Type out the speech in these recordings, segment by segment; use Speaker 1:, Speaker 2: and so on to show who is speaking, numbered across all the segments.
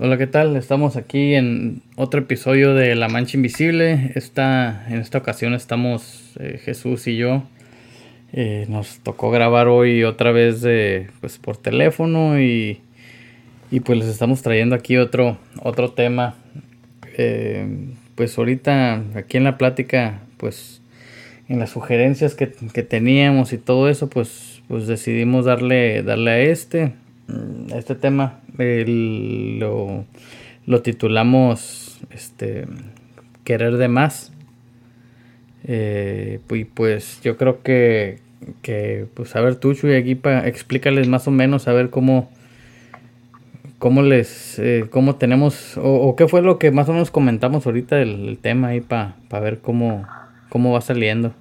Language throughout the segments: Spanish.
Speaker 1: Hola, ¿qué tal? Estamos aquí en otro episodio de La Mancha Invisible. Esta, en esta ocasión estamos eh, Jesús y yo. Eh, nos tocó grabar hoy otra vez pues, por teléfono y, y, pues les estamos trayendo aquí otro, otro tema. Eh, pues ahorita aquí en la plática, pues en las sugerencias que, que teníamos y todo eso, pues, pues decidimos darle, darle a este. Mm, este tema lo, lo, titulamos este querer de más. Eh, y pues yo creo que, que pues a ver tú Chuy aquí para explícales más o menos a ver cómo cómo les eh, cómo tenemos o, qué fue lo que más o menos comentamos ahorita del, tema ahí para ver cómo cómo va saliendo.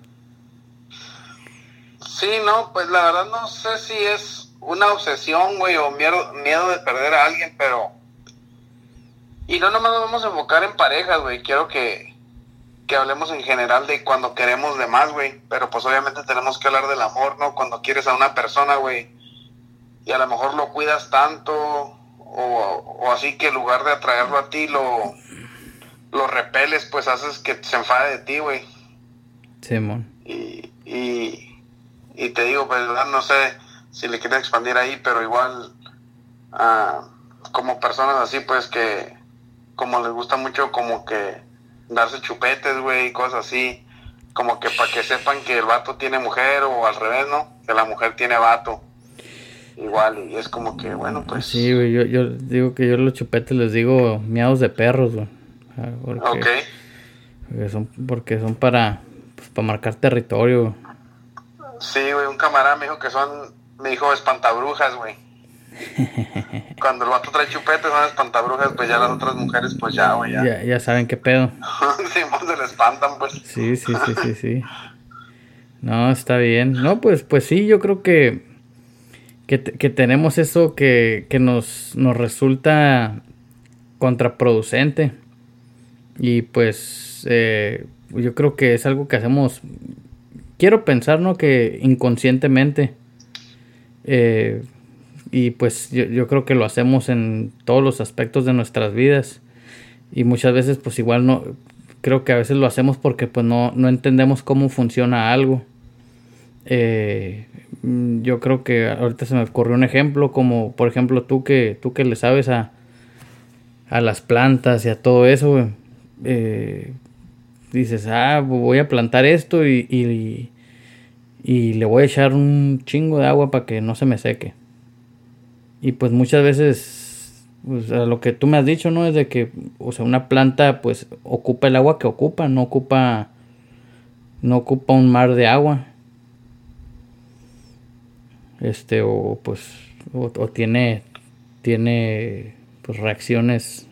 Speaker 2: Sí no pues la verdad no sé si es una obsesión, güey, o miedo, miedo de perder a alguien, pero... Y no nomás nos vamos a enfocar en parejas, güey, quiero que, que hablemos en general de cuando queremos de más, güey, pero pues obviamente tenemos que hablar del amor, ¿no? Cuando quieres a una persona, güey, y a lo mejor lo cuidas tanto, o, o así que en lugar de atraerlo a ti, lo, lo repeles, pues haces que se enfade de ti, güey.
Speaker 1: Simón.
Speaker 2: y, y, y te digo, pues, no sé si le quieres expandir ahí, pero igual ah, como personas así, pues que como les gusta mucho como que darse chupetes, güey, y cosas así, como que para que sepan que el vato tiene mujer o al revés, ¿no? Que la mujer tiene vato. Igual, y es como que, bueno, pues...
Speaker 1: Sí, güey, yo, yo digo que yo los chupetes les digo miados de perros, güey. Ah, porque, Porque son, porque son para, pues, para marcar territorio.
Speaker 2: Sí, güey, un camarada me dijo que son me dijo espantabrujas, güey. Cuando el vato trae chupetes son espantabrujas, pues ya las otras mujeres, pues ya, güey,
Speaker 1: ya. ya. saben qué pedo.
Speaker 2: sí, pues se le espantan, pues.
Speaker 1: Sí, sí, sí, sí, sí. No, está bien. No, pues, pues sí, yo creo que, que, tenemos eso que, que nos, nos resulta contraproducente. Y pues eh, yo creo que es algo que hacemos, quiero pensar, ¿no? Que inconscientemente eh, y pues yo, creo que lo hacemos en todos los aspectos de nuestras vidas. Y muchas veces pues igual no, creo que a veces lo hacemos porque pues no, no entendemos cómo funciona algo. Eh, yo creo que ahorita se me ocurrió un ejemplo como por ejemplo tú que tú que le sabes a, a las plantas y a todo eso eh, dices ah voy a plantar esto y le voy a echar un chingo de agua para que no se me seque. Y pues muchas veces, pues, lo que tú me has dicho, ¿no? Es de que, o sea, una planta pues ocupa el agua que ocupa, no ocupa, no ocupa un mar de agua. Este, o pues, o, tiene, tiene pues reacciones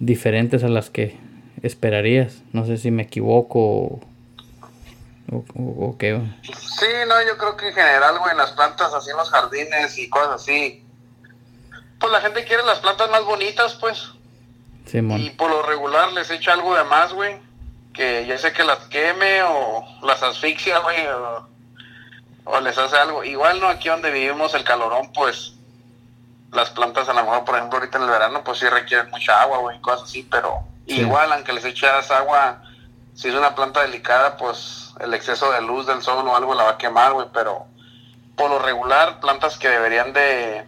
Speaker 1: diferentes a las que esperarías. No sé si me equivoco ¿O, qué?
Speaker 2: Sí, no, yo creo que en general, güey, en las plantas, así en los jardines y cosas así, pues la gente quiere las plantas más bonitas, pues. Y por lo regular les echa algo de más, güey, que ya sé que las queme o las asfixia, güey, o, o, les hace algo. Igual, ¿no? Aquí donde vivimos el calorón, pues, las plantas a lo mejor, por ejemplo, ahorita en el verano, pues sí requieren mucha agua, güey, cosas así, pero igual, aunque les echas agua, si es una planta delicada, pues el exceso de luz del sol o algo la va a quemar, güey, pero por lo regular, plantas que deberían de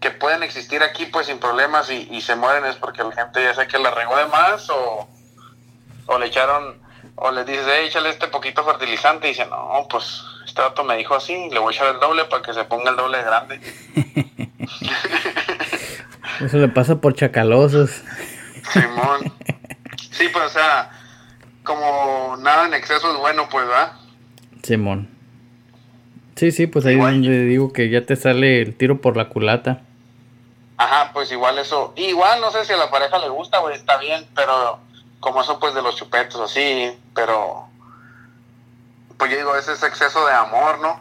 Speaker 2: que pueden existir aquí pues sin problemas y, se mueren es porque la gente ya sé que la regó de más o, o le echaron o le dices, hey, échale este poquito fertilizante y dice, no, pues este dato me dijo así, le voy a echar el doble para que se ponga el doble grande.
Speaker 1: Eso le pasa por chacalosos.
Speaker 2: Simón. Sí, pues o sea, como nada en exceso es bueno, pues, ¿verdad?
Speaker 1: Simón. Sí, sí, pues ahí es donde digo que ya te sale el tiro por la culata.
Speaker 2: Ajá, pues igual eso. Igual no sé si a la pareja le gusta, güey, está bien, pero como eso pues de los chupetos así, pero pues yo digo, ese es exceso de amor, ¿no?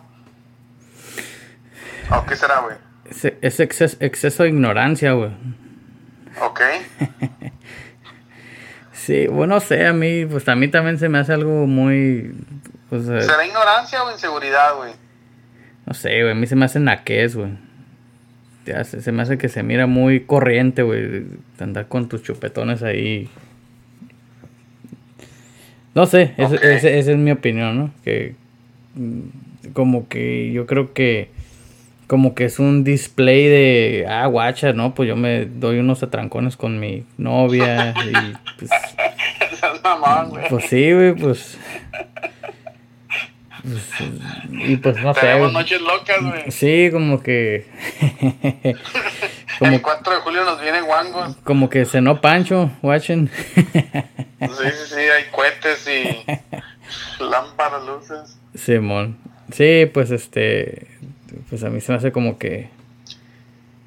Speaker 2: ¿O qué será, güey?
Speaker 1: Es, exceso, exceso de ignorancia, güey.
Speaker 2: Ok.
Speaker 1: Sí, bueno, sé, a mí, pues a mí también se me hace algo muy...
Speaker 2: Pues, eh, ¿Será ignorancia o inseguridad, güey?
Speaker 1: No sé, güey, a mí se me hace naquez, güey. se, me hace que se mira muy corriente, güey. Andar con tus chupetones ahí. No sé, esa es mi opinión, ¿no? Que mm, como que yo creo que como que es un display de, ah, guacha, ¿no? Pues yo me doy unos atrancones con mi novia y pues... Pues sí, güey, pues... pues y pues no sé.
Speaker 2: Noches locas, güey.
Speaker 1: Sí, como que...
Speaker 2: como, el 4 de julio nos viene guangos.
Speaker 1: Como que cenó Pancho, watching.
Speaker 2: sí, sí, sí, hay cohetes y lámparas, luces.
Speaker 1: Simón. Sí, pues este pues a mí se me hace como que,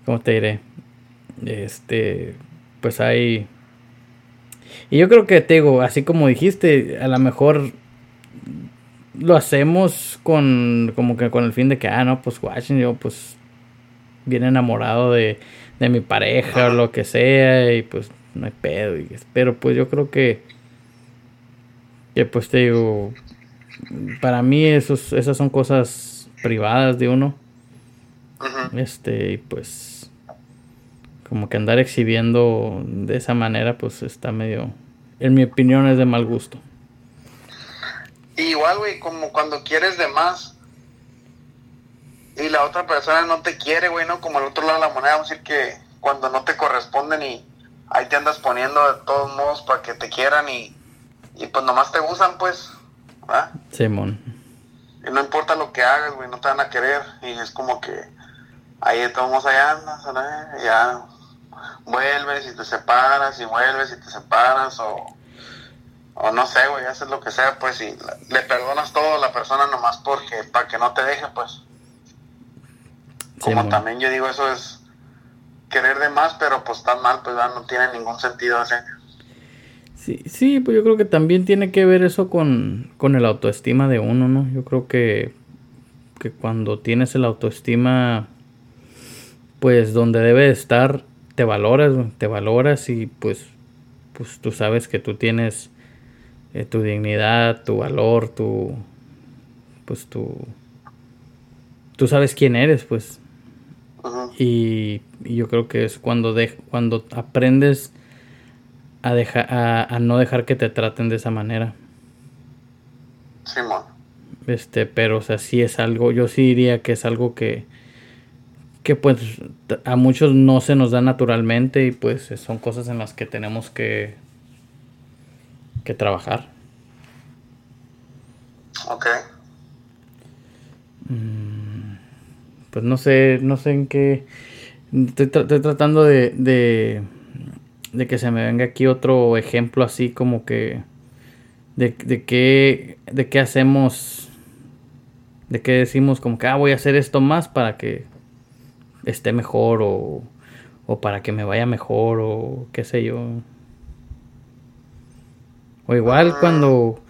Speaker 1: ¿cómo te diré? Este, pues hay... Y yo creo que te digo, así como dijiste, a lo mejor lo hacemos con como que con el fin de que, ah, no, pues watching, yo pues bien enamorado de, de mi pareja o lo que sea y pues no hay pedo. Y, pero pues yo creo que, que pues te digo, para mí esos, esas son cosas privadas de uno. Este, y pues como que andar exhibiendo de esa manera, pues está medio, en mi opinión, es de mal gusto.
Speaker 2: Igual, güey, como cuando quieres de más y la otra persona no te quiere, güey, ¿no? Como al otro lado de la moneda, vamos a decir que cuando no te corresponden y ahí te andas poniendo de todos modos para que te quieran y, y pues nomás te usan, pues, ¿ah?
Speaker 1: Simón.
Speaker 2: y no importa lo que hagas, güey, no te van a querer y es como que ahí estamos allá, ¿no? ya vuelves y te separas y vuelves y te separas o, o no sé, güey, haces lo que sea, pues y le perdonas todo a la persona nomás porque para que no te deje, pues. Como también yo digo, eso es querer de más, pero pues tan mal, pues no tiene ningún sentido ese.
Speaker 1: Sí, sí, pues yo creo que también tiene que ver eso con, con el autoestima de uno, ¿no? Yo creo que, que cuando tienes el autoestima pues donde debe estar, te valoras, te valoras y pues, pues tú sabes que tú tienes eh, tu dignidad, tu valor, tu, pues tu, tú sabes quién eres, pues. Y, yo creo que es cuando, de, cuando aprendes a, dejar a, no dejar que te traten de esa manera.
Speaker 2: Sí,
Speaker 1: Este, pero o sea, sí es algo, yo sí diría que es algo que, que pues a muchos no se nos da naturalmente y pues son cosas en las que tenemos que, que trabajar.
Speaker 2: Ok.
Speaker 1: Mm, pues no sé, no sé en qué... Estoy, tratando de, de, de, que se me venga aquí otro ejemplo así como que... De, de, qué, de qué hacemos... De qué decimos como que, ah, voy a hacer esto más para que esté mejor o, o para que me vaya mejor o qué sé yo. O igual ah. cuando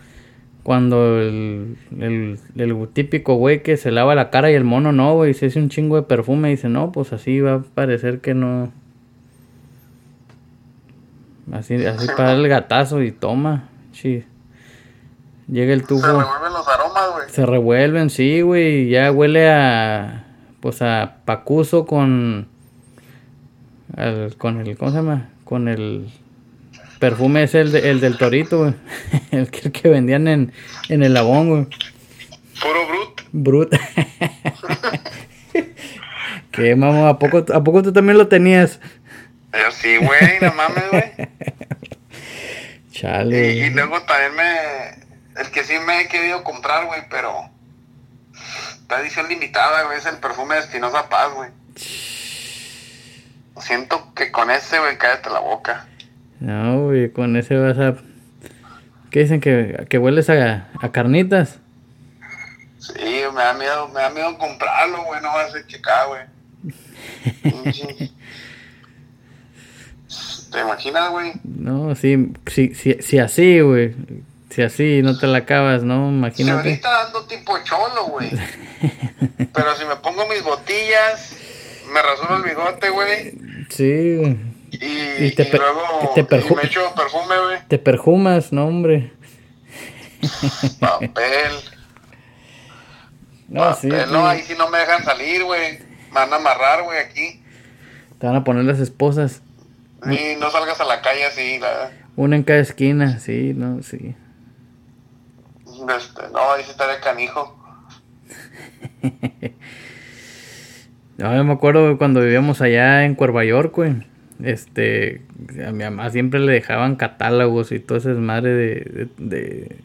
Speaker 1: cuando el, el, típico güey que se lava la cara y el mono no, güey, se hace un chingo de perfume y dice, no, pues así va a parecer que no. Así, así para el gatazo y toma. Sí. Llega el tubo. Se
Speaker 2: revuelven los aromas, güey.
Speaker 1: Se revuelven, sí, güey. Ya huele a pues a Pacuso con el, con el ¿cómo se llama? con el perfume es el, el del torito el, que, que vendían en, en el labón güey.
Speaker 2: puro brut.
Speaker 1: Brut. Que mamá a poco a poco tú también lo tenías
Speaker 2: yo sí güey no mames güey.
Speaker 1: Chale.
Speaker 2: Y, y luego también me el que sí me he querido comprar güey pero Está edición limitada, güey. Es el perfume de Espinosa Paz, güey. Siento que con ese, güey, cállate la boca.
Speaker 1: No, güey, con ese vas a. ¿Qué dicen? ¿Que, que hueles a, a carnitas?
Speaker 2: Sí, me da miedo, me da miedo comprarlo, güey. No vas a checar, güey. ¿Te imaginas, güey?
Speaker 1: No, sí, sí, sí, sí así, güey. Si así no te la acabas, ¿no? Imagínate.
Speaker 2: Si ahorita dando tipo cholo, güey. Pero si me pongo mis botillas, me rasuro el bigote, güey.
Speaker 1: Sí,
Speaker 2: Y, y, te y luego te y me echo perfume, güey.
Speaker 1: Te perfumas, no, hombre.
Speaker 2: Papel. No, Papel, sí, no, ahí sí no me dejan salir, güey. Me van a amarrar, güey, aquí.
Speaker 1: Te van a poner las esposas.
Speaker 2: Sí, no salgas a la calle así, la...
Speaker 1: Una en cada esquina, sí, no, sí.
Speaker 2: Este, no, ahí sí estaría canijo.
Speaker 1: yo me acuerdo cuando vivíamos allá en Cuerva York, güey. Este, a mi mamá siempre le dejaban catálogos y todo ese madre de, de,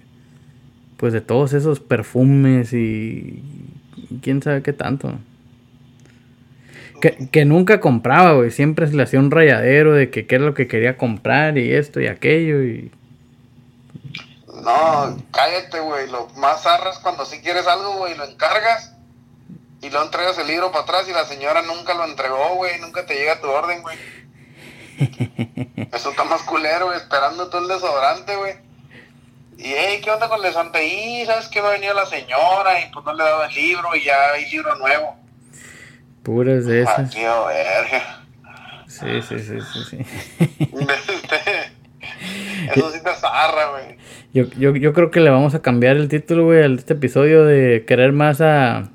Speaker 1: pues de todos esos perfumes y quién sabe qué tanto. Que, que nunca compraba, güey. Siempre se le hacía un rayadero de que qué es lo que quería comprar y esto y aquello y...
Speaker 2: No, cállate, güey. Lo más arras cuando sí quieres algo, güey, lo encargas y lo entregas el libro para atrás y la señora nunca lo entregó, güey. Nunca te llega tu orden, güey. Eso está más culero, güey, esperando todo el desodorante, güey. Y, hey, ¿qué onda con el desodorante? Y, ¿sabes que Va a venir la señora y pues no le daba el libro y ya hay libro nuevo.
Speaker 1: Puras de esas.
Speaker 2: Ah, tío, verga.
Speaker 1: Sí, sí, sí, sí, sí.
Speaker 2: Eso sí te zarra, güey.
Speaker 1: Yo, yo, yo creo que le vamos a cambiar el título, güey, a este episodio de querer más a,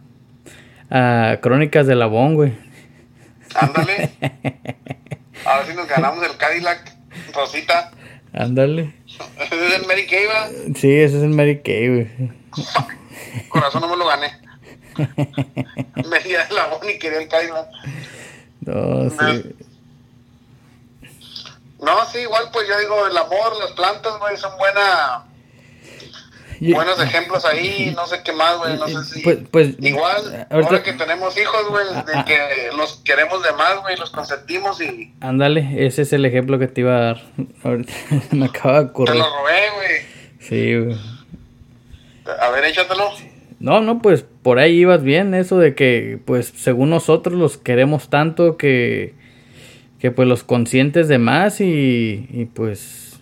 Speaker 1: a Crónicas de Labón, güey.
Speaker 2: Ándale. A ver si nos ganamos el Cadillac Rosita.
Speaker 1: Ándale.
Speaker 2: ¿Ese es el Mary Kay, va?
Speaker 1: Sí, ese es el Mary Kay, güey.
Speaker 2: Corazón no me lo gané. Venía de la y quería el Cadillac.
Speaker 1: No, sí.
Speaker 2: No, sí, igual pues yo digo, el amor, las plantas, güey, son buena buenos ejemplos ahí, no sé qué más, güey, no sé si...
Speaker 1: Pues, pues
Speaker 2: igual, ahora que tenemos hijos, güey, de ah, que los queremos de más, güey, los consentimos y...
Speaker 1: Ándale, ese es el ejemplo que te iba a dar. Ahorita me acaba de ocurrir.
Speaker 2: Te lo robé, güey.
Speaker 1: Sí, güey.
Speaker 2: A ver, échatelo.
Speaker 1: No, no, pues por ahí ibas bien, eso de que, pues, según nosotros los queremos tanto que, que pues los conscientes de más y, y pues,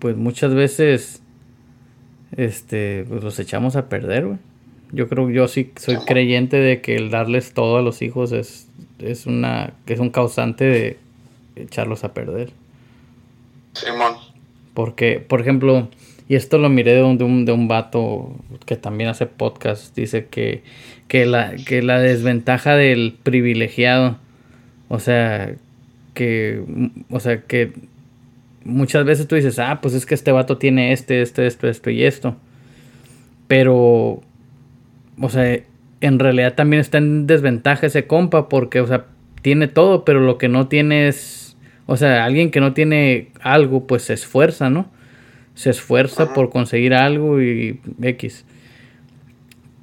Speaker 1: pues muchas veces este, pues los echamos a perder, güey. Yo creo, yo sí soy creyente de que el darles todo a los hijos es, es una, es un causante de echarlos a perder.
Speaker 2: Simón.
Speaker 1: Porque, por ejemplo, y esto lo miré de un, de un, de un vato que también hace podcast, dice que, que, la, que la desventaja del privilegiado, o sea, que, o sea, que muchas veces tú dices, ah, pues es que este vato tiene este, este, esto, esto y esto. Pero, o sea, en realidad también está en desventaja ese compa porque, o sea, tiene todo, pero lo que no tiene es, o sea, alguien que no tiene algo, pues se esfuerza, ¿no? Se esfuerza por conseguir algo y X.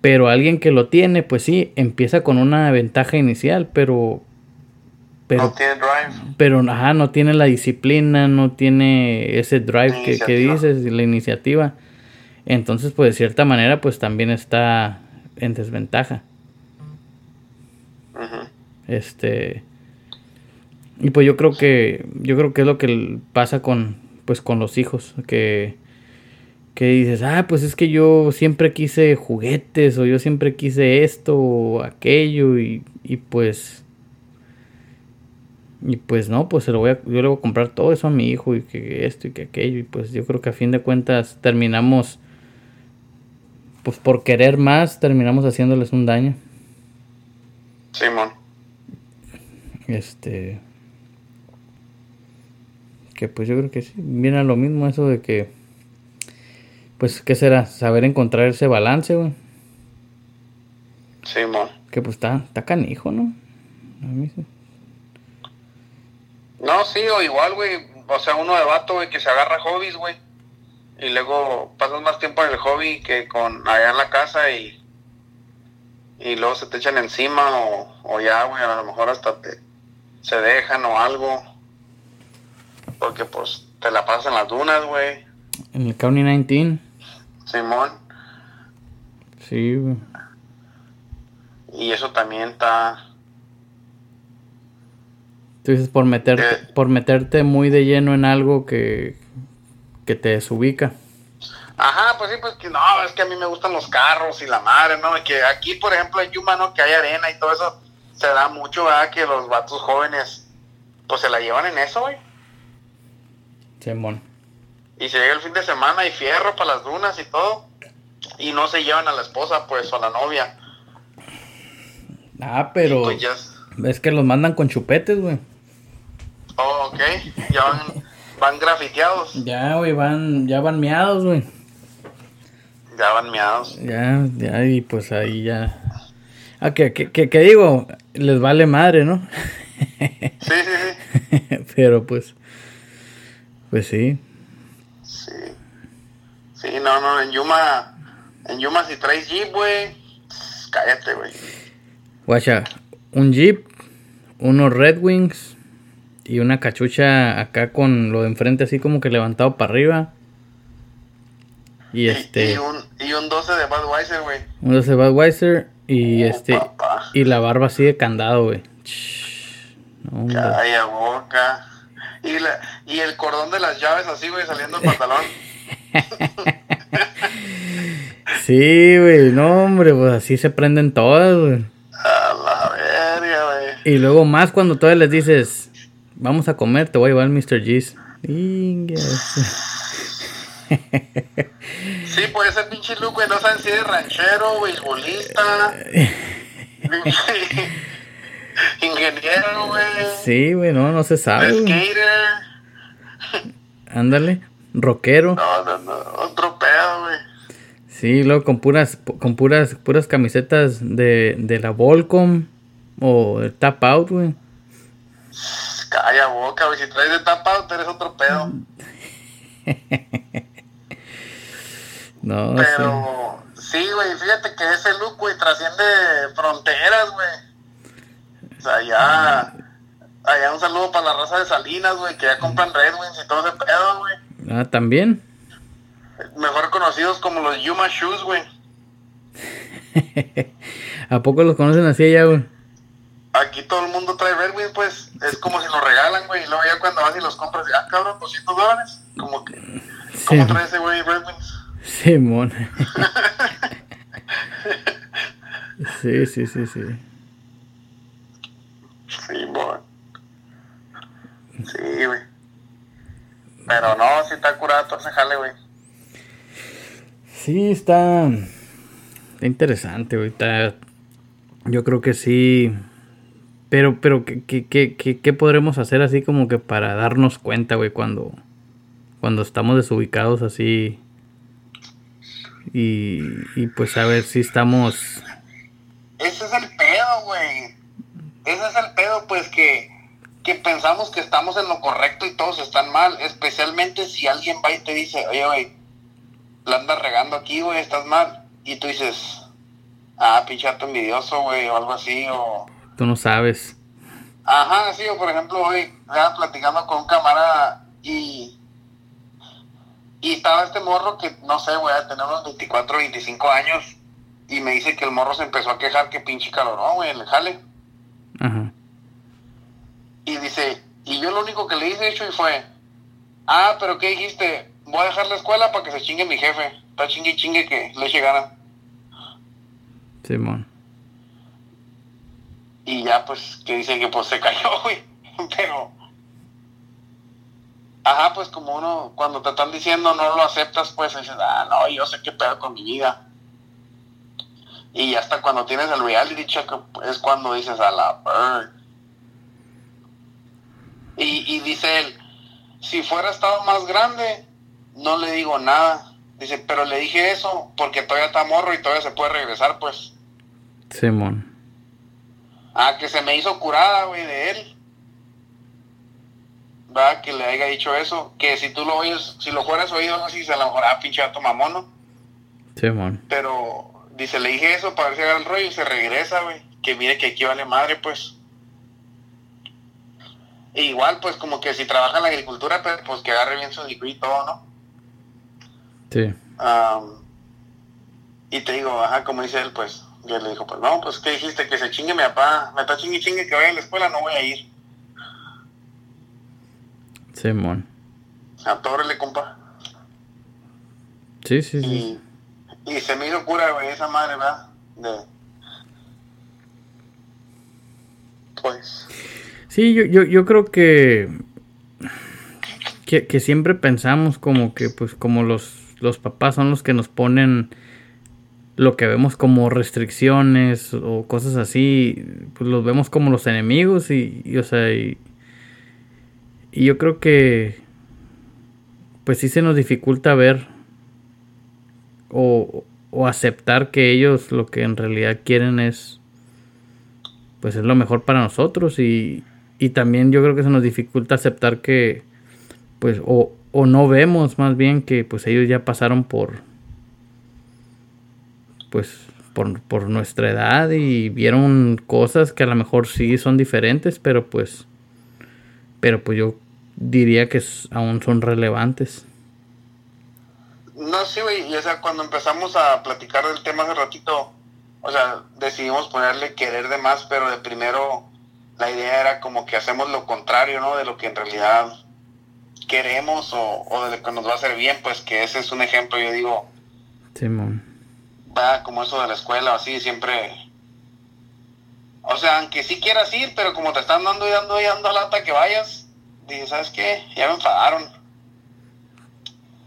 Speaker 1: Pero alguien que lo tiene, pues sí, empieza con una ventaja inicial, pero pero,
Speaker 2: no tiene drive.
Speaker 1: Pero, ajá, no tiene la disciplina, no tiene ese drive que, que, dices, la iniciativa. Entonces, pues de cierta manera, pues también está en desventaja. Este. Y pues yo creo que. Yo creo que es lo que pasa con. Pues con los hijos. Que. Que dices, ah, pues es que yo siempre quise juguetes. O yo siempre quise esto o aquello. Y, y pues y pues no, pues se lo voy a, yo le voy a comprar todo eso a mi hijo y que esto y que aquello. Y pues yo creo que a fin de cuentas terminamos, pues por querer más, terminamos haciéndoles un daño.
Speaker 2: Simón.
Speaker 1: Este. Que pues yo creo que sí, viene a lo mismo eso de que. Pues, ¿qué será? Saber encontrar ese balance, güey.
Speaker 2: Simón.
Speaker 1: Que pues está, está canijo, ¿no? A mí sí.
Speaker 2: No, sí, o igual, güey. O sea, uno de vato, güey, que se agarra hobbies, güey. Y luego pasas más tiempo en el hobby que con allá en la casa y. Y luego se te echan encima o, o ya, güey, a lo mejor hasta te. Se dejan o algo. Porque pues te la pasas en las dunas, güey.
Speaker 1: En el County 19.
Speaker 2: Simón.
Speaker 1: Sí, güey.
Speaker 2: Y eso también está
Speaker 1: Tú dices por meterte, eh. por meterte muy de lleno en algo que, que te desubica.
Speaker 2: Ajá, pues sí, pues que no, es que a mí me gustan los carros y la madre, ¿no? Y que aquí, por ejemplo, en Yuma, ¿no? Que hay arena y todo eso, se da mucho, ¿verdad? Que los vatos jóvenes, pues se la llevan en eso, güey.
Speaker 1: Simón.
Speaker 2: Y se llega el fin de semana y fierro para las dunas y todo. Y no se llevan a la esposa, pues, o a la novia.
Speaker 1: Ah, pero...
Speaker 2: pues ya
Speaker 1: Es que los mandan con chupetes, güey.
Speaker 2: Oh, ok. Ya van, van grafiteados.
Speaker 1: Ya, güey, van, ya van miados, güey.
Speaker 2: Ya van miados.
Speaker 1: Ya, ya, y pues ahí ya. Ah, que, que, que, digo, les vale madre, ¿no?
Speaker 2: sí, sí,
Speaker 1: sí. Pero pues, pues sí.
Speaker 2: Sí. Sí, no, no, en Yuma, en Yuma si traes Jeep, güey, cállate, güey.
Speaker 1: Guacha, un Jeep, unos Red Wings y una cachucha acá con lo de enfrente así como que levantado para arriba. Y, este.
Speaker 2: Y un, y un 12 de Budweiser, güey.
Speaker 1: Un 12 de Budweiser y oh, este. Y la barba así de candado, güey.
Speaker 2: No, Calla boca. Y, la, y el cordón de las llaves así, güey, saliendo del pantalón.
Speaker 1: sí, güey, no, hombre, pues así se prenden todas, güey.
Speaker 2: A la verga, güey.
Speaker 1: Y luego más cuando todavía les dices, vamos a comer, te voy a llevar el Mr. G's.
Speaker 2: sí, puede ser pinche Luke, güey, no saben si es ranchero, beisbolista. Ingeniero, güey.
Speaker 1: Sí, güey, no, no se sabe. Skater. Ándale rockero.
Speaker 2: No, no, no, otro pedo, güey.
Speaker 1: Sí, luego con puras, con puras, puras camisetas de, de la Volcom o de Tap Out, güey.
Speaker 2: Calla boca, güey. Si traes de Tap Out, eres otro pedo.
Speaker 1: no,
Speaker 2: Pero, sí, güey, fíjate que ese look, güey, trasciende fronteras, güey. O sea, ya. Allá un saludo para la raza de Salinas, güey, que ya compran Red Wings y todo ese pedo, güey.
Speaker 1: Ah, también.
Speaker 2: Mejor conocidos como los Yuma Shoes, güey.
Speaker 1: ¿A poco los conocen así allá, güey?
Speaker 2: Aquí todo el mundo trae Red Wings, pues. Es como si los regalan, güey. Y luego ya cuando vas y los compras, ah, cabrón, 200 dólares. Como que. ¿Cómo trae ese güey Red Wings?
Speaker 1: Simón. sí, sí, sí, sí.
Speaker 2: Simón. Sí, güey. Pero no, si está curado todo ese jale, güey.
Speaker 1: Sí, está, está interesante, güey. yo creo que sí. Pero, pero, ¿qué, qué, qué, qué podremos hacer así como que para darnos cuenta, güey, cuando, cuando estamos desubicados así? Y, y pues a ver si estamos...
Speaker 2: Ese es el pedo, güey. Ese es el pedo, pues que que pensamos que estamos en lo correcto y todos están mal, especialmente si alguien va y te dice, oye, güey, la andas regando aquí, güey, estás mal, y tú dices, ah, pinchato envidioso, güey, o algo así, o...
Speaker 1: Tú no sabes.
Speaker 2: Ajá, sí, o por ejemplo, hoy estaba platicando con un camarada y... Y estaba este morro que, no sé, güey, tener unos 24, 25 años, y me dice que el morro se empezó a quejar que pinche calorón, güey, le jale. Ajá. Y dice, y yo lo único que le hice hecho y fue, ah, pero ¿qué dijiste? Voy a dejar la escuela para que se chingue mi jefe. Está chingue y chingue que le eche gana.
Speaker 1: Simón.
Speaker 2: Y ya pues, que dice que pues se cayó, güey. Pero... Ajá, pues como uno, cuando te están diciendo no lo aceptas, pues dices, ah, no, yo sé qué pedo con mi vida. Y hasta cuando tienes el reality check es cuando dices a la bird y, dice él, si fuera estado más grande, no le digo nada. Dice, pero le dije eso porque todavía está morro y todavía se puede regresar, pues.
Speaker 1: Simón.
Speaker 2: Ah, que se me hizo curada, güey, de él. Va, que le haya dicho eso. Que si tú lo oyes, si lo fueras oído así, se lo mejor, ah, pinche gato mamón,
Speaker 1: Simón.
Speaker 2: Pero, dice, le dije eso para ver si agarra el rollo y se regresa, güey. Que mire que aquí vale madre, pues. E igual, pues como que si trabaja en la agricultura, pues, pues que agarre bien su degree y todo, ¿no?
Speaker 1: Sí.
Speaker 2: y te digo, ajá, como dice él, pues, yo le dijo, pues no, pues ¿qué dijiste? Que se chingue mi papá, me está chingue chingue que vaya a la escuela, no voy a ir.
Speaker 1: Simón.
Speaker 2: Atórele, compa.
Speaker 1: Sí, sí, sí.
Speaker 2: Y, se me hizo cura, güey, esa madre, ¿verdad? De... Pues...
Speaker 1: Sí, yo, yo, yo creo que, que, siempre pensamos como que pues como los, los papás son los que nos ponen lo que vemos como restricciones o cosas así, pues los vemos como los enemigos y, o sea, y, yo creo que pues sí se nos dificulta ver o, o aceptar que ellos lo que en realidad quieren es pues es lo mejor para nosotros y, y también yo creo que se nos dificulta aceptar que pues o, o no vemos más bien que pues ellos ya pasaron por pues por, nuestra edad y vieron cosas que a lo mejor sí son diferentes, pero pues pero pues yo diría que aún son relevantes.
Speaker 2: No, sí, güey, y o sea, cuando empezamos a platicar del tema hace ratito, o sea, decidimos ponerle querer de más, pero de primero la idea era como que hacemos lo contrario, ¿no? De lo que en realidad queremos o, o de lo que nos va a hacer bien, pues que ese es un ejemplo, yo digo. Simón va como eso de la escuela, así, siempre. O sea, aunque sí quieras ir, pero como te están dando y dando y dando lata que vayas, dices, ¿sabes qué? Ya me enfadaron.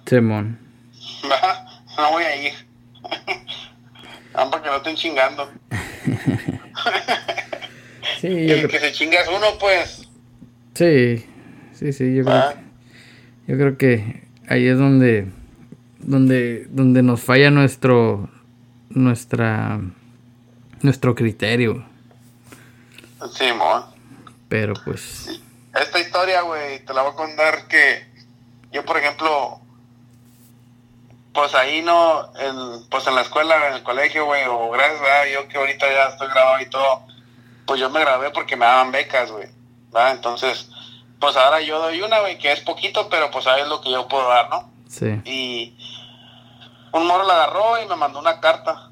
Speaker 2: Simón. no voy a ir. no, porque no estén chingando. sí, yo que se chingas uno, pues.
Speaker 1: Sí, sí, sí, yo creo, que, yo creo que ahí es donde, donde, donde nos falla nuestro, nuestra nuestro criterio.
Speaker 2: Sí, mon.
Speaker 1: Pero pues.
Speaker 2: Esta historia, güey, te la voy a contar que yo, por ejemplo, pues ahí no, en, pues en la escuela, en el colegio, güey, o gracias a yo que ahorita ya estoy grabado y todo, pues yo me grabé porque me daban becas, güey, Entonces, pues ahora yo doy una, güey, que es poquito, pero pues sabes lo que yo puedo dar, ¿no? Sí. Y un moro la agarró y me mandó una carta.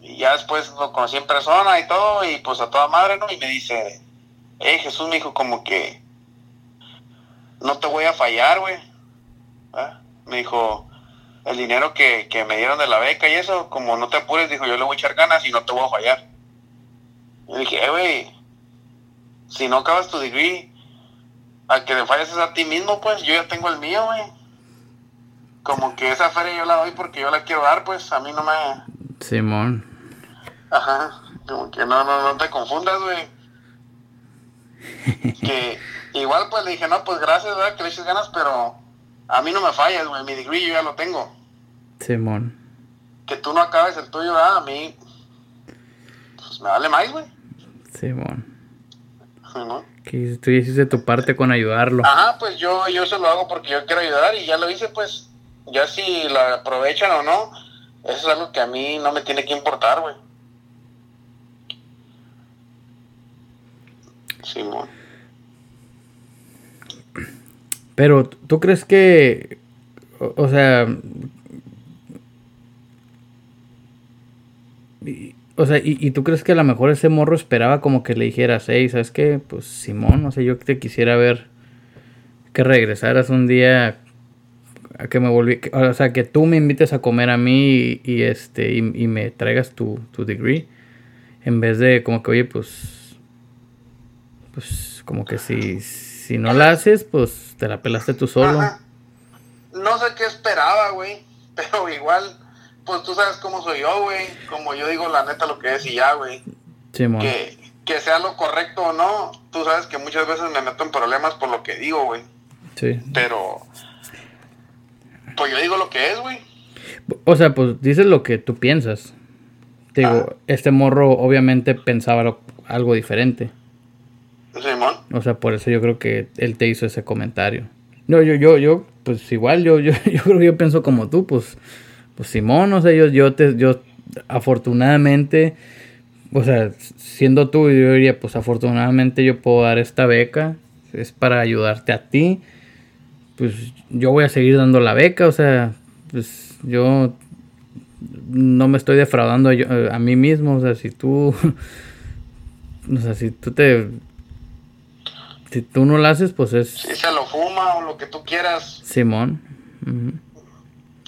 Speaker 2: Y ya después lo conocí en persona y todo, y pues a toda madre, ¿no? Y me dice, eh, Jesús me dijo como que no te voy a fallar, güey. ¿Ah? Me dijo, el dinero que, que, me dieron de la beca y eso, como no te apures, dijo, yo le voy a echar ganas y no te voy a fallar. Y dije, eh, güey, si no acabas tu degree, al que te falles es a ti mismo, pues yo ya tengo el mío, güey como que esa feria yo la doy porque yo la quiero dar, pues a mí no me...
Speaker 1: Simón.
Speaker 2: Ajá, como que no, no, no te confundas, güey. que igual pues le dije, no, pues gracias, ¿verdad? Que le eches ganas, pero a mí no me fallas, güey, mi degree yo ya lo tengo.
Speaker 1: Simón.
Speaker 2: Que tú no acabes el tuyo, ¿verdad? A mí, pues me vale más, güey.
Speaker 1: Simón. Simón. Que tú hiciste tu parte con ayudarlo.
Speaker 2: Ajá, pues yo, yo se lo hago porque yo quiero ayudar y ya lo hice, pues ya si la aprovechan o no, eso es algo que a mí no me tiene que importar, güey. Simón.
Speaker 1: Pero, ¿tú crees que, o, sea, o sea, y, tú crees que a lo mejor ese morro esperaba como que le dijeras, hey, ¿sabes qué? Pues Simón, o sea, yo te quisiera ver que regresaras un día que me volví, o sea, que tú me invites a comer a mí y, este y, me traigas tu, tu, degree en vez de como que oye pues pues como que si si no la haces pues te la pelaste tú solo.
Speaker 2: No sé qué esperaba, güey, pero igual pues tú sabes cómo soy yo, güey, como yo digo la neta lo que es y ya, güey. que, que sea lo correcto o no, tú sabes que muchas veces me meto en problemas por lo que digo, güey. Sí. Pero pues yo digo lo que es, güey.
Speaker 1: O sea, pues dices lo que tú piensas. digo, ah. este morro obviamente pensaba algo diferente.
Speaker 2: Simón.
Speaker 1: O sea, por eso yo creo que él te hizo ese comentario. No, yo, yo, yo, pues igual, yo, yo, yo creo que yo pienso como tú, pues, pues Simón, o sea, yo, yo te, yo afortunadamente, o sea, siendo tú, yo diría, pues afortunadamente yo puedo dar esta beca, es para ayudarte a ti pues yo voy a seguir dando la beca, o sea, pues yo no me estoy defraudando a, mí mismo, o sea, si tú, o sea, si tú te, si tú no lo haces, pues es...
Speaker 2: Si se lo fuma o lo que tú quieras.
Speaker 1: Simón.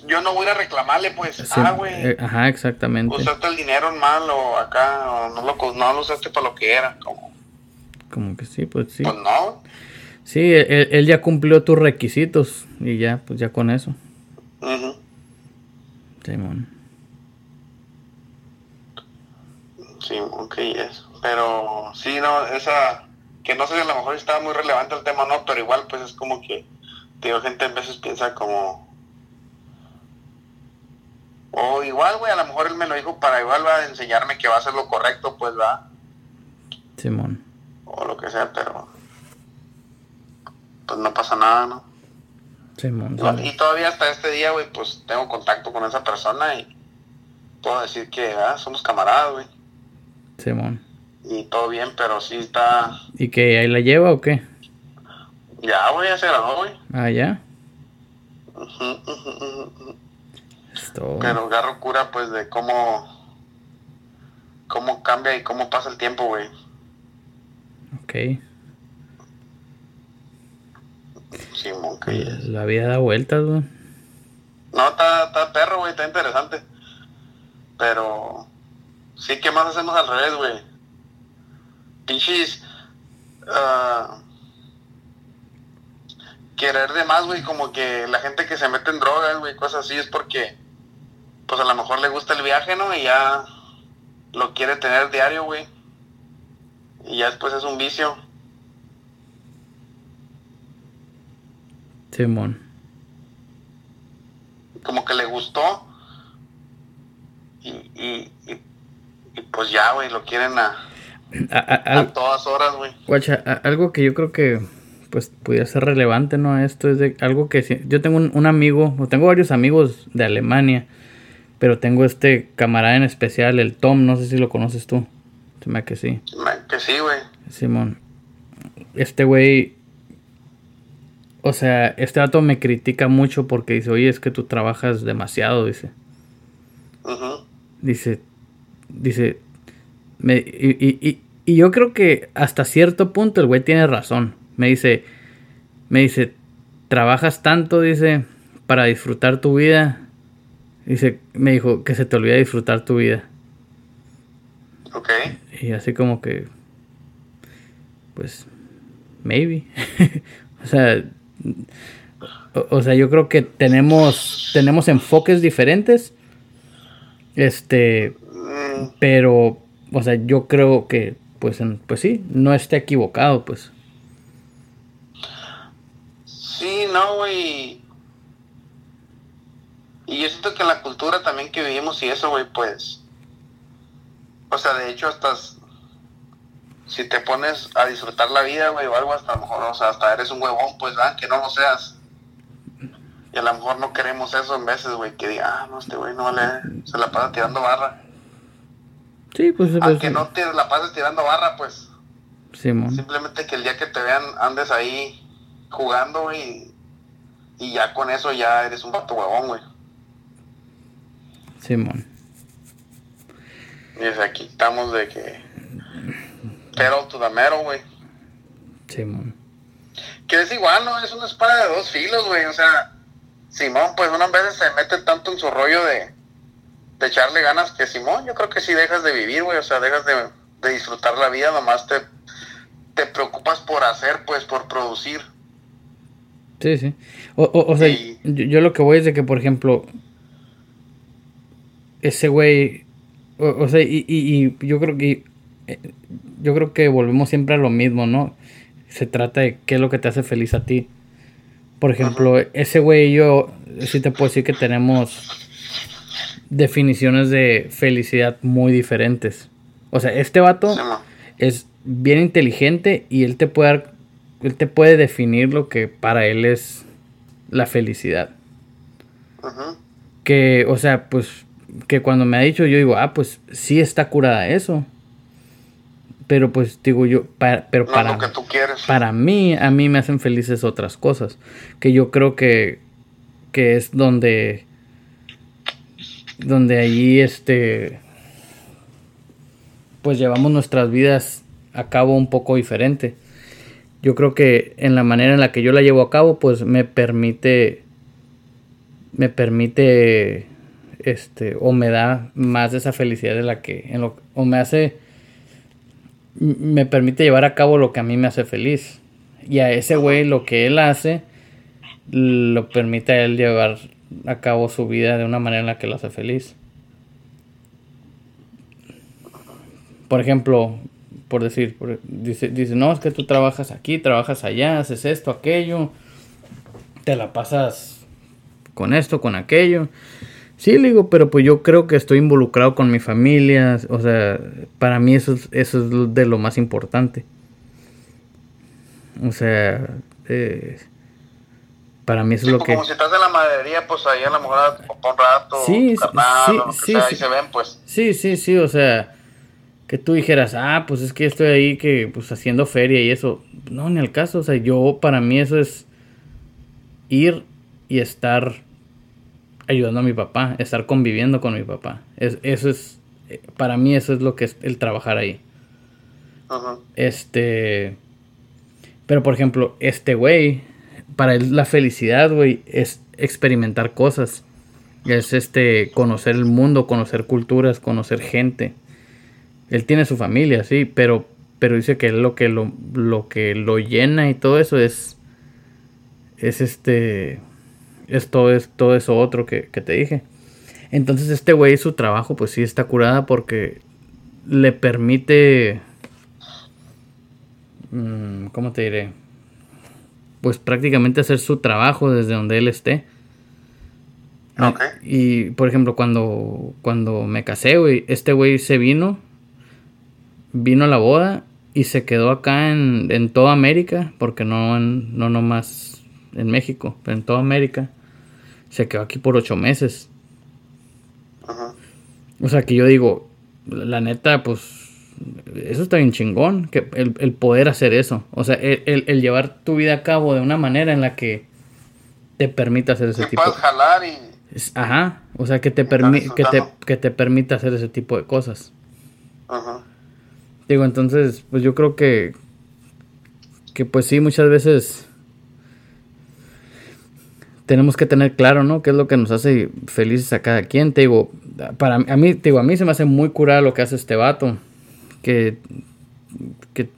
Speaker 2: Yo no voy a reclamarle, pues, ah, güey.
Speaker 1: Eh, ajá, exactamente.
Speaker 2: Usaste el dinero en mal o acá, o no lo, no lo usaste para lo que era, como...
Speaker 1: Como que sí, pues sí.
Speaker 2: Pues no.
Speaker 1: Sí, él, ya cumplió tus requisitos y ya, pues ya con eso. Simón.
Speaker 2: Sí, ok, es. Pero sí, no, esa, que no sé si a lo mejor estaba muy relevante el tema no, pero igual pues es como que, digo, gente a veces piensa como... O igual, güey, a lo mejor él me lo dijo para igual va a enseñarme que va a ser lo correcto, pues va. Simón. O lo que sea, pero... Pues no pasa nada, ¿no? Simón. Y todavía hasta este día, güey, pues tengo contacto con esa persona y puedo decir que ah, somos camaradas, güey. Simón. Y todo bien, pero sí está.
Speaker 1: ¿Y que ahí la lleva o qué?
Speaker 2: Ya, güey, ya se grabó, güey.
Speaker 1: Ah, ya.
Speaker 2: Pero agarro cura, pues, de cómo. cómo cambia y cómo pasa el tiempo, güey. Ok.
Speaker 1: Simón, que La vida da vueltas, güey.
Speaker 2: No, está, está perro, güey, está interesante. Pero. Sí, ¿qué más hacemos al revés, güey? Pinches. Uh, querer de más, güey, como que la gente que se mete en drogas, güey, cosas así, es porque. Pues a lo mejor le gusta el viaje, ¿no? Y ya lo quiere tener diario, güey. Y ya después es un vicio. Simón. Como que le gustó y, pues ya, güey, lo quieren a, todas horas, güey.
Speaker 1: Guacha, algo que yo creo que pues pudiera ser relevante, ¿no? Esto es de algo que yo tengo un, amigo, o tengo varios amigos de Alemania, pero tengo este camarada en especial, el Tom, no sé si lo conoces tú. Se me que sí.
Speaker 2: Que sí, güey.
Speaker 1: Simón. Este güey, o sea, este dato me critica mucho porque dice, oye, es que tú trabajas demasiado, dice. Ajá dice, dice, me, y, yo creo que hasta cierto punto el güey tiene razón. Me dice, me dice, trabajas tanto, dice, para disfrutar tu vida. Dice, me dijo que se te olvida disfrutar tu vida. Ok. Y así como que, pues, maybe. o sea, o, sea, yo creo que tenemos, tenemos enfoques diferentes este, pero, o sea, yo creo que, pues, pues sí, no esté equivocado, pues.
Speaker 2: Sí, no, güey. Y yo siento que en la cultura también que vivimos y eso, güey, pues. O sea, de hecho, hasta. Si te pones a disfrutar la vida, güey, o algo, hasta a lo mejor, o sea, hasta eres un huevón, pues, ¿verdad? Que no lo seas. Y a lo mejor no queremos eso en veces, güey, que diga, ah, no, este güey no le, se la pasa tirando barra. Sí, pues. pues Aunque no te la pases tirando barra, pues. Simón. Simplemente que el día que te vean andes ahí jugando, güey, y ya con eso ya eres un vato huevón, güey. Simón. Y desde aquí estamos de que. Pero to the metal, güey. Simón. Que es igual, ¿no? Es una espada de dos filos, güey. O sea, Simón, pues unas veces se mete tanto en su rollo de, de echarle ganas que Simón, yo creo que sí dejas de vivir, güey, o sea, dejas de, disfrutar la vida, nomás te, te preocupas por hacer, pues, por producir.
Speaker 1: Sí, sí. O, o, sea, yo, lo que voy es de que, por ejemplo, ese güey, o, sea, y, y, yo creo que, eh, yo creo que volvemos siempre a lo mismo, ¿no? Se trata de qué es lo que te hace feliz a ti. Por ejemplo, ese güey y yo, sí te puedo decir que tenemos definiciones de felicidad muy diferentes. O sea, este vato es bien inteligente y él te puede dar, él te puede definir lo que para él es la felicidad. Que, o sea, pues, que cuando me ha dicho, yo digo, ah, pues sí está curada eso. Pero pues digo yo, para, pero para, para mí, a mí me hacen felices otras cosas. Que yo creo que, que es donde, donde ahí este, pues llevamos nuestras vidas a cabo un poco diferente. Yo creo que en la manera en la que yo la llevo a cabo, pues me permite, me permite, este, o me da más de esa felicidad de la que, en lo, o me hace me permite llevar a cabo lo que a mí me hace feliz. Y a ese güey lo que él hace lo permite a él llevar a cabo su vida de una manera en la que lo hace feliz. por ejemplo, por decir, dice, dice, no, es que tú trabajas aquí, trabajas allá, haces esto, aquello, te la pasas con esto, con aquello. Sí, le digo, pero pues yo creo que estoy involucrado con mi familia, o sea, para mí eso es, eso es de lo más importante. O sea, eh, para mí eso es lo
Speaker 2: pues,
Speaker 1: que...
Speaker 2: Como si estás en la maderería, pues ahí a lo mejor un rato, sí, sí, sí, ahí se ven, pues.
Speaker 1: Sí, sí, sí, o sea, que tú dijeras, ah, pues es que estoy ahí que, pues haciendo feria y eso. No, ni al caso, o sea, yo, para mí eso es ir y estar ayudando a mi papá, estar conviviendo con mi papá. Es, eso es, para mí eso es lo que es el trabajar ahí. Ajá. Este, pero por ejemplo, este güey, para él la felicidad, güey, es experimentar cosas. Es este, conocer el mundo, conocer culturas, conocer gente. Él tiene su familia, sí, pero, pero dice que lo que lo, lo que lo llena y todo eso es, es este, es todo, es todo eso otro que, te dije. Entonces este güey su trabajo pues sí está curada porque le permite... Mm, ¿Cómo te diré? Pues prácticamente hacer su trabajo desde donde él esté. Y por ejemplo, cuando, cuando me casé, güey, este güey se vino, vino a la boda y se quedó acá en, en toda América, porque no, no nomás en México, pero en toda América se quedó aquí por ocho meses. Ajá. O sea que yo digo, la neta, pues eso está bien chingón, que el, poder hacer eso. O sea, el, llevar tu vida a cabo de una manera en la que te permita hacer ese tipo.
Speaker 2: Puedes jalar y.
Speaker 1: Ajá, o sea, que te, que, te, que te permita hacer ese tipo de cosas. Ajá. Digo, entonces, pues yo creo que. Que pues sí, muchas veces tenemos que tener claro, ¿no? ¿Qué es lo que nos hace felices a cada quien? Te digo, para a mí, te digo, a mí se me hace muy curado lo que hace este vato. Que, que,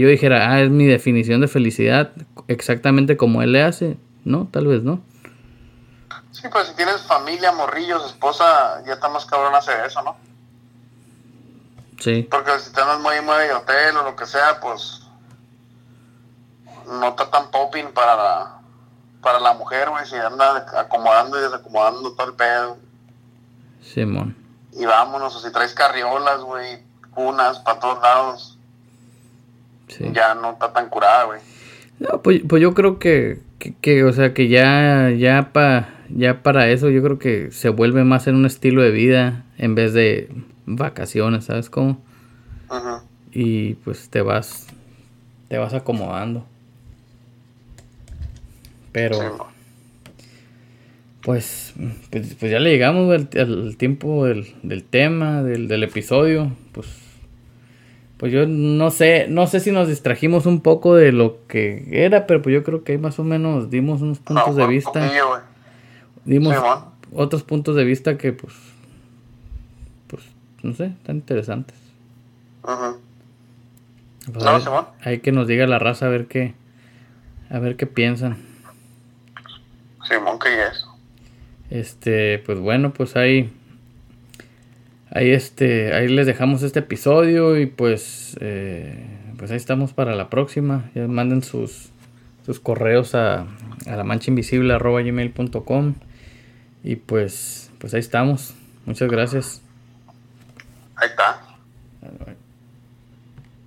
Speaker 1: yo dijera, ah, es mi definición de felicidad, exactamente como él le hace. No, tal vez no.
Speaker 2: Sí, pues si tienes familia, morrillos, esposa, ya está más cabrón hacer eso, ¿no?
Speaker 1: Sí.
Speaker 2: Porque si te andas muy, de hotel o lo que sea, pues no está tan popping para para la mujer, güey, si anda acomodando y desacomodando todo el pedo.
Speaker 1: Simón.
Speaker 2: Y vámonos, o si traes carriolas, güey, cunas para todos lados. Sí. Ya no está tan curada, güey.
Speaker 1: No, pues, pues yo creo que, que, o sea, que ya, ya, pa, ya para eso yo creo que se vuelve más en un estilo de vida en vez de vacaciones, ¿sabes cómo? Ajá. Y pues te vas, te vas acomodando. Pero. Pues, pues, pues, ya le llegamos al, tiempo del, tema, del, episodio. Pues, pues yo no sé, no sé si nos distrajimos un poco de lo que era, pero pues yo creo que más o menos dimos unos puntos de vista. dimos otros puntos de vista que pues, pues, no sé, tan interesantes. Ajá. Pues, hay que nos diga la raza a ver qué, a ver qué piensan.
Speaker 2: Simón, ¿qué es?
Speaker 1: Este, pues bueno, pues ahí. Ahí este. Ahí les dejamos este episodio. Y pues. Eh, pues ahí estamos para la próxima. Ya manden sus. sus correos a, a la mancha invisible gmail.com. Y pues. Pues ahí estamos. Muchas gracias.
Speaker 2: Ahí está.